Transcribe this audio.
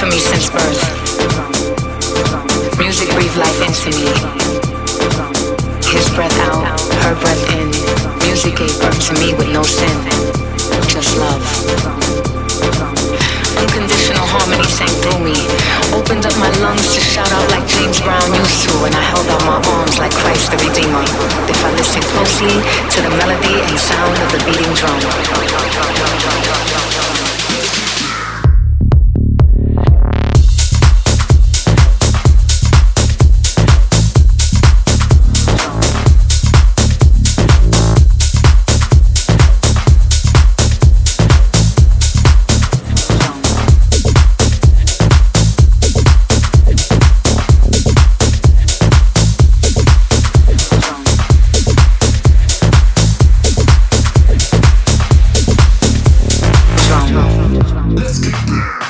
for me since birth. Music breathed life into me. His breath out, her breath in. Music gave birth to me with no sin, just love. Unconditional harmony sang through me. Opened up my lungs to shout out like James Brown used to, and I held out my arms like Christ the Redeemer. If I listen closely to the melody and sound of the beating drum. Let's get there.